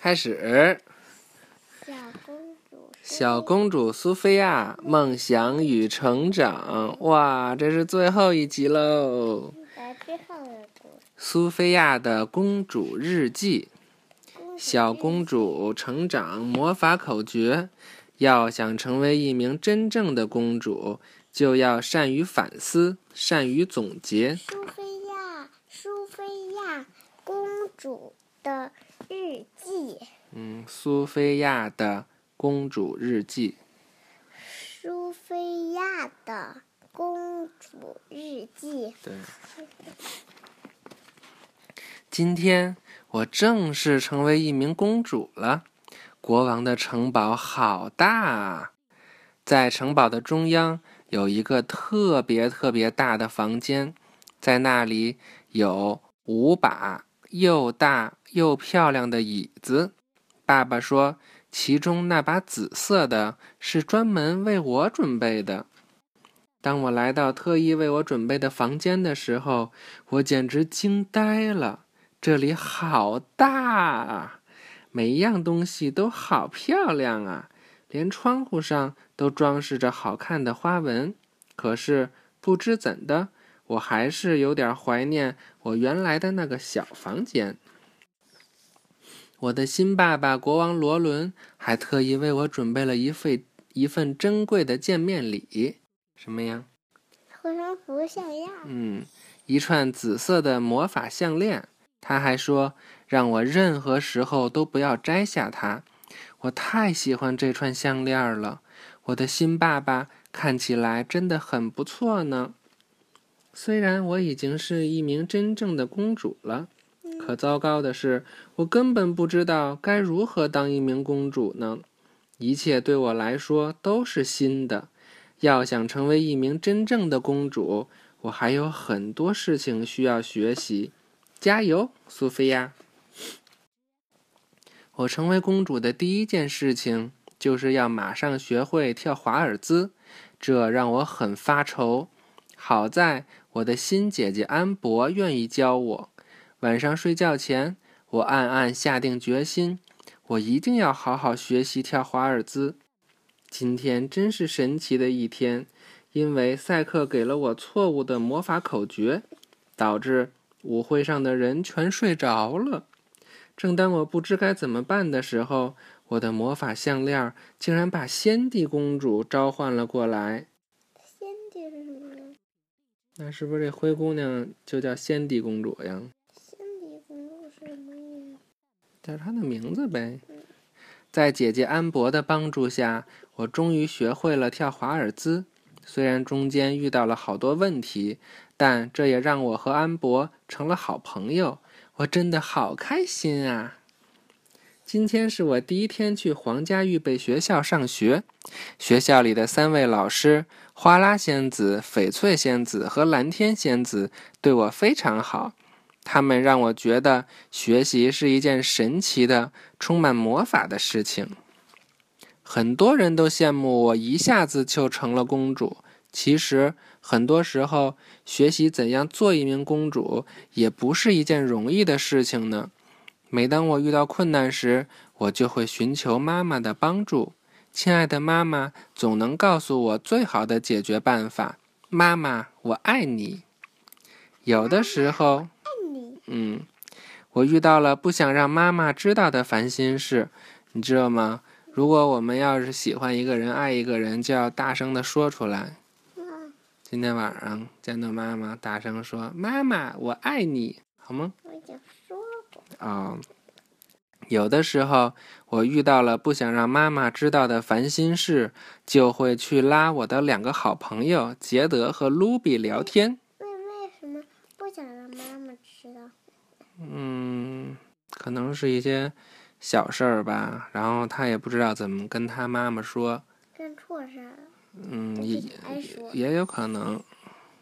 开始。小公主，小公主苏菲亚梦想与成长，哇，这是最后一集喽！苏菲亚的公主日记，小公主成长魔法口诀：要想成为一名真正的公主，就要善于反思，善于总结。苏菲亚，苏菲亚公主的日记，嗯，苏菲亚的公主日记。苏菲亚的公主日记。对，今天我正式成为一名公主了。国王的城堡好大啊！在城堡的中央有一个特别特别大的房间，在那里有五把又大又漂亮的椅子。爸爸说，其中那把紫色的是专门为我准备的。当我来到特意为我准备的房间的时候，我简直惊呆了。这里好大啊！每一样东西都好漂亮啊，连窗户上都装饰着好看的花纹。可是不知怎的，我还是有点怀念我原来的那个小房间。我的新爸爸国王罗伦还特意为我准备了一份一份珍贵的见面礼，什么呀？护身符项链。嗯，一串紫色的魔法项链。他还说，让我任何时候都不要摘下它。我太喜欢这串项链了。我的新爸爸看起来真的很不错呢。虽然我已经是一名真正的公主了，可糟糕的是，我根本不知道该如何当一名公主呢。一切对我来说都是新的。要想成为一名真正的公主，我还有很多事情需要学习。加油，苏菲亚！我成为公主的第一件事情就是要马上学会跳华尔兹，这让我很发愁。好在我的新姐姐安博愿意教我。晚上睡觉前，我暗暗下定决心，我一定要好好学习跳华尔兹。今天真是神奇的一天，因为赛克给了我错误的魔法口诀，导致舞会上的人全睡着了。正当我不知该怎么办的时候，我的魔法项链竟然把仙蒂公主召唤了过来。仙蒂是什么呀？那是不是这灰姑娘就叫仙蒂公主呀？仙蒂公主是什么意思？叫他的名字呗。在姐姐安博的帮助下，我终于学会了跳华尔兹。虽然中间遇到了好多问题，但这也让我和安博成了好朋友。我真的好开心啊！今天是我第一天去皇家预备学校上学。学校里的三位老师——花拉仙子、翡翠仙子和蓝天仙子——对我非常好。他们让我觉得学习是一件神奇的、充满魔法的事情。很多人都羡慕我一下子就成了公主。其实，很多时候学习怎样做一名公主也不是一件容易的事情呢。每当我遇到困难时，我就会寻求妈妈的帮助。亲爱的妈妈总能告诉我最好的解决办法。妈妈，我爱你。有的时候，嗯，我遇到了不想让妈妈知道的烦心事，你知道吗？如果我们要是喜欢一个人、爱一个人，就要大声的说出来。嗯，今天晚上见到妈妈，大声说：“妈妈，我爱你，好吗我已经说过。？”哦，有的时候我遇到了不想让妈妈知道的烦心事，就会去拉我的两个好朋友杰德和卢比聊天。为为什么不想让妈妈知道？嗯，可能是一些小事儿吧，然后他也不知道怎么跟他妈妈说。干错事儿了。嗯，也也有可能。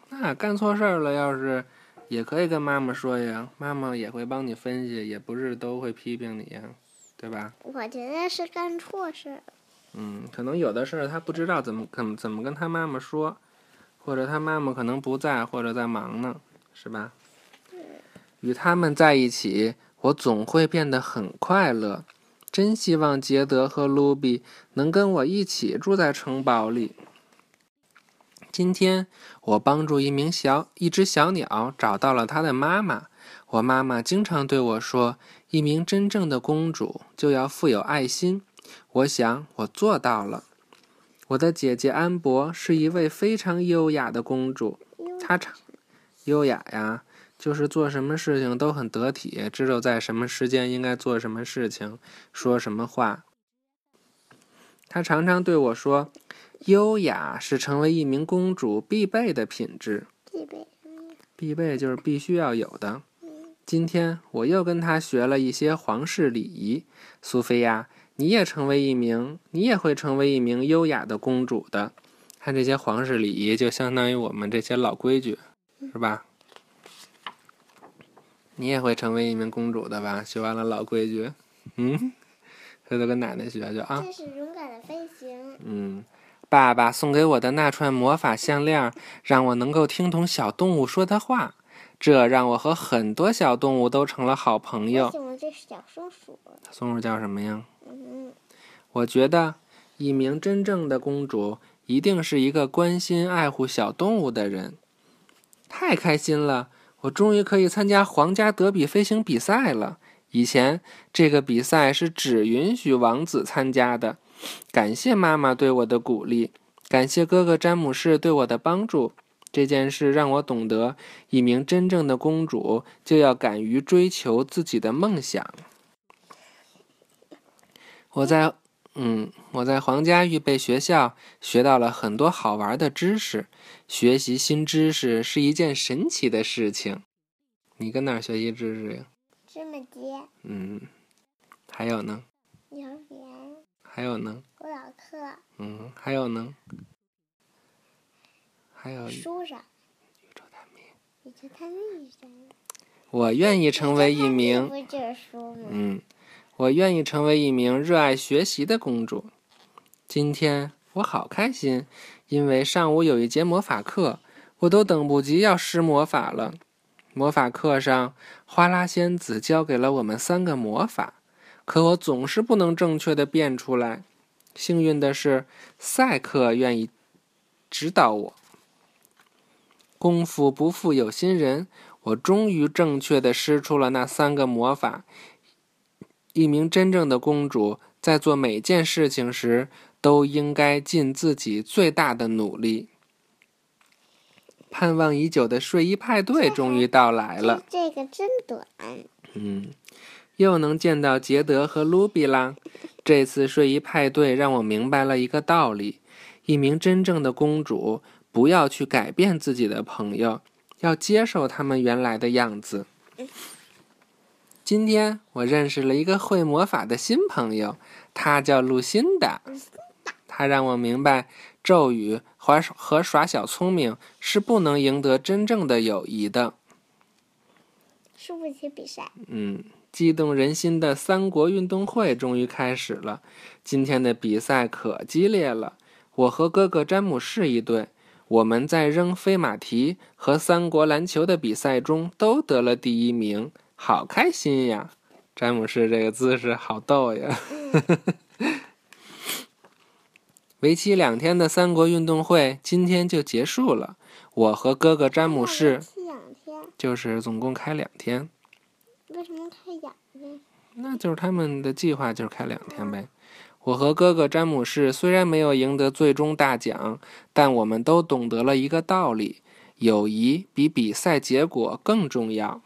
那干错事儿了，要是也可以跟妈妈说呀，妈妈也会帮你分析，也不是都会批评你呀，对吧？我觉得是干错事儿。嗯，可能有的事儿他不知道怎么怎怎么跟他妈妈说，或者他妈妈可能不在，或者在忙呢，是吧？与他们在一起，我总会变得很快乐。真希望杰德和卢比能跟我一起住在城堡里。今天我帮助一名小一只小鸟找到了它的妈妈。我妈妈经常对我说：“一名真正的公主就要富有爱心。”我想我做到了。我的姐姐安博是一位非常优雅的公主，她常优雅呀。就是做什么事情都很得体，知道在什么时间应该做什么事情，说什么话。他常常对我说：“优雅是成为一名公主必备的品质。”必备。必备就是必须要有的。今天我又跟他学了一些皇室礼仪。苏菲亚，你也成为一名，你也会成为一名优雅的公主的。看这些皇室礼仪，就相当于我们这些老规矩，是吧？你也会成为一名公主的吧？学完了老规矩，嗯，回头跟奶奶学学啊。这是勇敢的飞行。嗯，爸爸送给我的那串魔法项链，让我能够听懂小动物说的话，这让我和很多小动物都成了好朋友。这是小松鼠。松鼠叫什么呀？嗯。我觉得，一名真正的公主一定是一个关心爱护小动物的人。太开心了！我终于可以参加皇家德比飞行比赛了。以前这个比赛是只允许王子参加的。感谢妈妈对我的鼓励，感谢哥哥詹姆士对我的帮助。这件事让我懂得，一名真正的公主就要敢于追求自己的梦想。我在，嗯，我在皇家预备学校学到了很多好玩的知识。学习新知识是一件神奇的事情。你跟哪儿学习知识呀？芝麻街。嗯，还有呢？幼儿园。还有呢？舞蹈课。嗯，还有呢？还有。书上。宇宙探秘。宇宙探秘上。我愿意成为一名。嗯，我愿意成为一名热爱学习的公主。今天我好开心。因为上午有一节魔法课，我都等不及要施魔法了。魔法课上，花拉仙子教给了我们三个魔法，可我总是不能正确的变出来。幸运的是，赛克愿意指导我。功夫不负有心人，我终于正确的施出了那三个魔法。一名真正的公主在做每件事情时。都应该尽自己最大的努力。盼望已久的睡衣派对终于到来了。这个真短。嗯，又能见到杰德和卢比啦。这次睡衣派对让我明白了一个道理：一名真正的公主不要去改变自己的朋友，要接受他们原来的样子。今天我认识了一个会魔法的新朋友，他叫露辛达。他让我明白，咒语和和耍小聪明是不能赢得真正的友谊的。输不起比赛。嗯，激动人心的三国运动会终于开始了。今天的比赛可激烈了。我和哥哥詹姆士一队，我们在扔飞马蹄和三国篮球的比赛中都得了第一名，好开心呀！詹姆士这个姿势好逗呀。为期两天的三国运动会今天就结束了。我和哥哥詹姆士，就是总共开两天。为什么开两天？那就是他们的计划就是开两天呗。我和哥哥詹姆士虽然没有赢得最终大奖，但我们都懂得了一个道理：友谊比比赛结果更重要。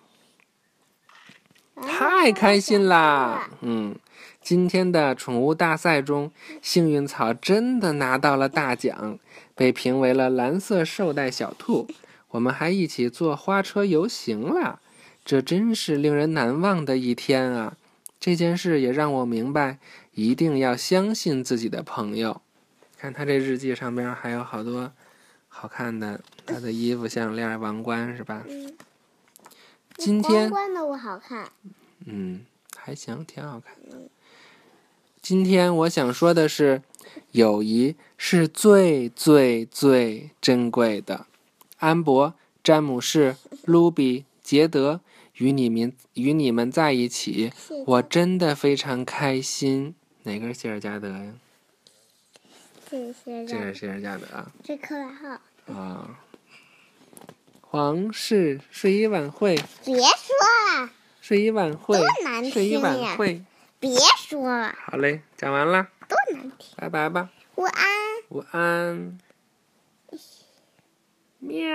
太开心啦！嗯。今天的宠物大赛中，幸运草真的拿到了大奖，被评为了蓝色绶带小兔。我们还一起坐花车游行了，这真是令人难忘的一天啊！这件事也让我明白，一定要相信自己的朋友。看他这日记上边还有好多好看的，他的衣服、项链、王冠，是吧？今天。王冠都不好看。嗯，还行，挺好看的。今天我想说的是，友谊是最最最珍贵的。安博、詹姆士、卢比、杰德，与你们与你们在一起，我真的非常开心。哪个是谢尔加德呀？这是这是谢尔加德啊。这克莱号。啊。皇室睡衣晚会。别说了。睡衣晚会。多难听呀！睡衣晚会。别说了。好嘞，讲完了。多难听。拜拜吧。晚安。晚安。喵。